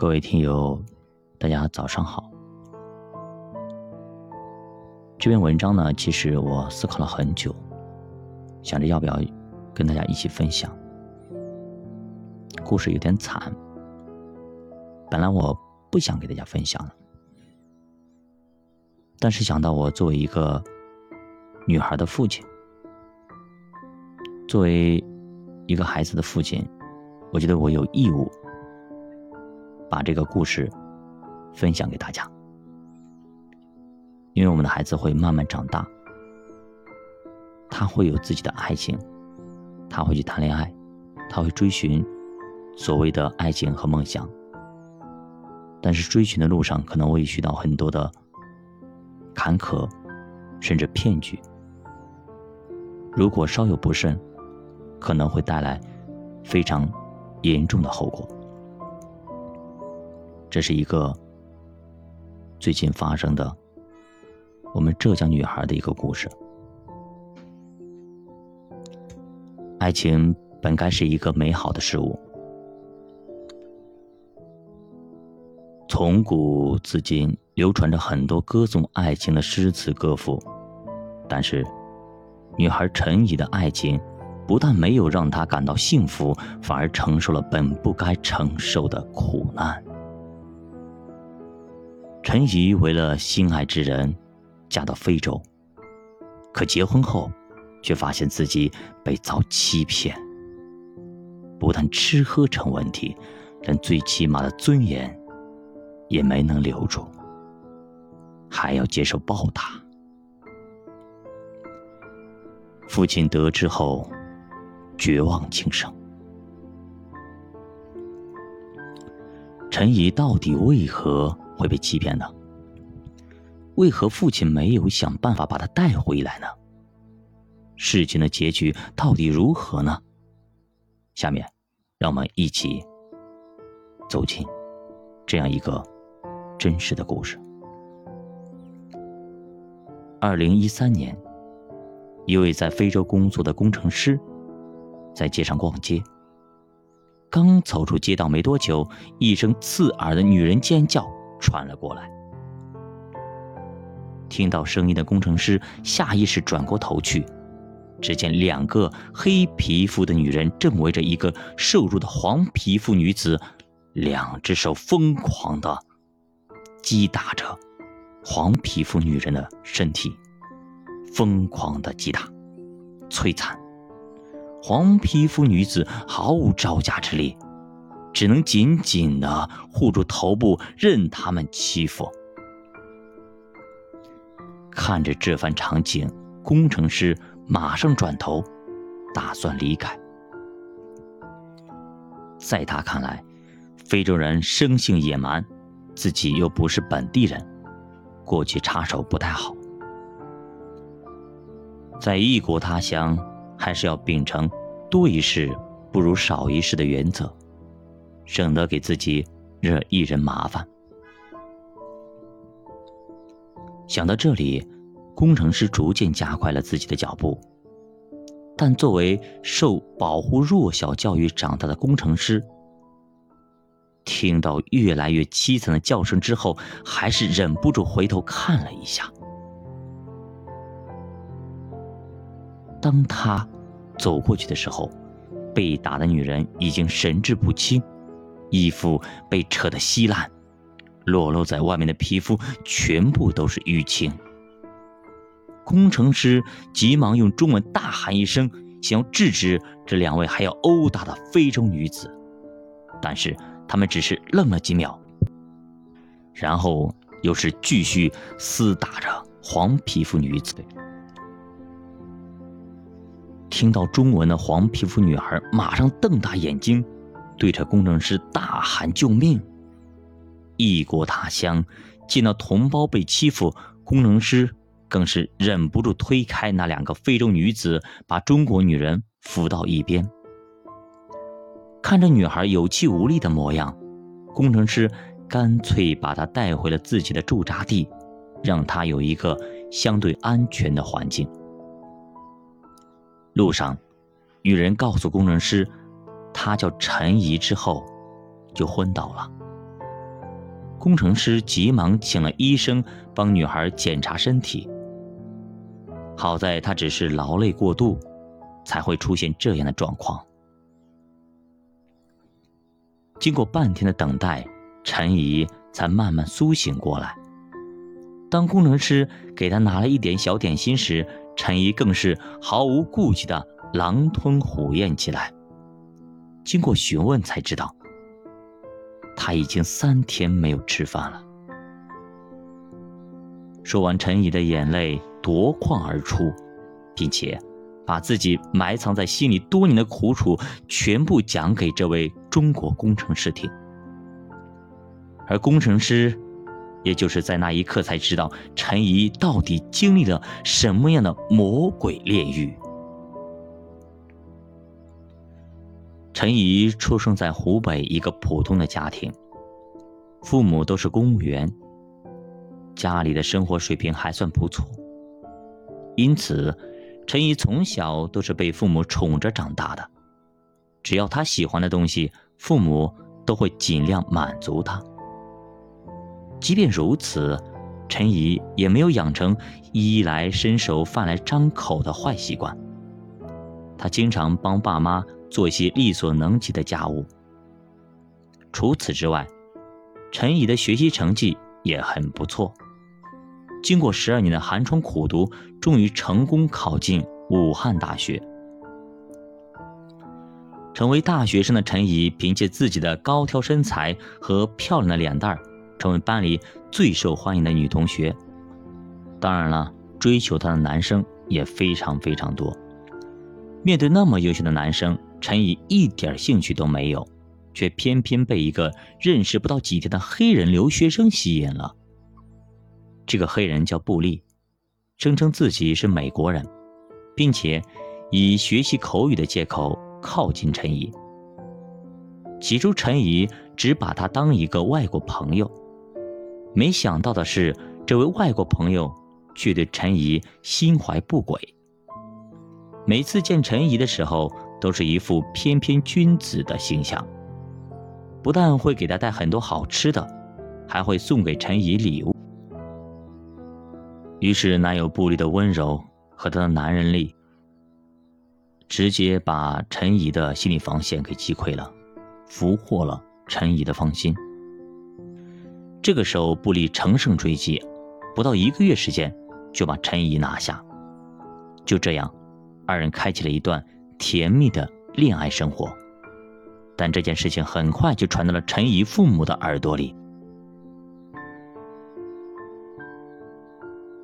各位听友，大家早上好。这篇文章呢，其实我思考了很久，想着要不要跟大家一起分享。故事有点惨，本来我不想给大家分享的，但是想到我作为一个女孩的父亲，作为一个孩子的父亲，我觉得我有义务。把这个故事分享给大家，因为我们的孩子会慢慢长大，他会有自己的爱情，他会去谈恋爱，他会追寻所谓的爱情和梦想。但是追寻的路上可能会遇到很多的坎坷，甚至骗局。如果稍有不慎，可能会带来非常严重的后果。这是一个最近发生的我们浙江女孩的一个故事。爱情本该是一个美好的事物，从古至今流传着很多歌颂爱情的诗词歌赋，但是女孩陈怡的爱情不但没有让她感到幸福，反而承受了本不该承受的苦难。陈怡为了心爱之人，嫁到非洲。可结婚后，却发现自己被遭欺骗。不但吃喝成问题，连最起码的尊严也没能留住，还要接受暴打。父亲得知后，绝望轻生。陈怡到底为何？会被欺骗呢？为何父亲没有想办法把他带回来呢？事情的结局到底如何呢？下面，让我们一起走进这样一个真实的故事。二零一三年，一位在非洲工作的工程师在街上逛街，刚走出街道没多久，一声刺耳的女人尖叫。传了过来，听到声音的工程师下意识转过头去，只见两个黑皮肤的女人正围着一个瘦弱的黄皮肤女子，两只手疯狂的击打着黄皮肤女人的身体，疯狂的击打、摧残。黄皮肤女子毫无招架之力。只能紧紧的护住头部，任他们欺负。看着这番场景，工程师马上转头，打算离开。在他看来，非洲人生性野蛮，自己又不是本地人，过去插手不太好。在异国他乡，还是要秉承多一事不如少一事的原则。省得给自己惹一人麻烦。想到这里，工程师逐渐加快了自己的脚步。但作为受保护弱小教育长大的工程师，听到越来越凄惨的叫声之后，还是忍不住回头看了一下。当他走过去的时候，被打的女人已经神志不清。衣服被扯得稀烂，裸露在外面的皮肤全部都是淤青。工程师急忙用中文大喊一声，想要制止这两位还要殴打的非洲女子，但是他们只是愣了几秒，然后又是继续厮打着黄皮肤女子。听到中文的黄皮肤女孩马上瞪大眼睛。对着工程师大喊救命！异国他乡，见到同胞被欺负，工程师更是忍不住推开那两个非洲女子，把中国女人扶到一边。看着女孩有气无力的模样，工程师干脆把她带回了自己的驻扎地，让她有一个相对安全的环境。路上，女人告诉工程师。他叫陈怡，之后就昏倒了。工程师急忙请了医生帮女孩检查身体。好在她只是劳累过度，才会出现这样的状况。经过半天的等待，陈怡才慢慢苏醒过来。当工程师给她拿了一点小点心时，陈怡更是毫无顾忌的狼吞虎咽起来。经过询问才知道，他已经三天没有吃饭了。说完，陈怡的眼泪夺眶而出，并且把自己埋藏在心里多年的苦楚全部讲给这位中国工程师听。而工程师，也就是在那一刻才知道陈怡到底经历了什么样的魔鬼炼狱。陈怡出生在湖北一个普通的家庭，父母都是公务员。家里的生活水平还算不错，因此，陈怡从小都是被父母宠着长大的。只要他喜欢的东西，父母都会尽量满足他。即便如此，陈怡也没有养成衣来伸手、饭来张口的坏习惯。他经常帮爸妈。做一些力所能及的家务。除此之外，陈怡的学习成绩也很不错。经过十二年的寒窗苦读，终于成功考进武汉大学。成为大学生的陈怡，凭借自己的高挑身材和漂亮的脸蛋儿，成为班里最受欢迎的女同学。当然了，追求她的男生也非常非常多。面对那么优秀的男生，陈怡一点兴趣都没有，却偏偏被一个认识不到几天的黑人留学生吸引了。这个黑人叫布利，声称自己是美国人，并且以学习口语的借口靠近陈怡。起初，陈怡只把他当一个外国朋友，没想到的是，这位外国朋友却对陈怡心怀不轨。每次见陈怡的时候，都是一副翩翩君子的形象，不但会给她带很多好吃的，还会送给陈怡礼物。于是，男友布利的温柔和他的男人力，直接把陈怡的心理防线给击溃了，俘获了陈怡的芳心。这个时候，布利乘胜追击，不到一个月时间就把陈怡拿下。就这样。二人开启了一段甜蜜的恋爱生活，但这件事情很快就传到了陈怡父母的耳朵里。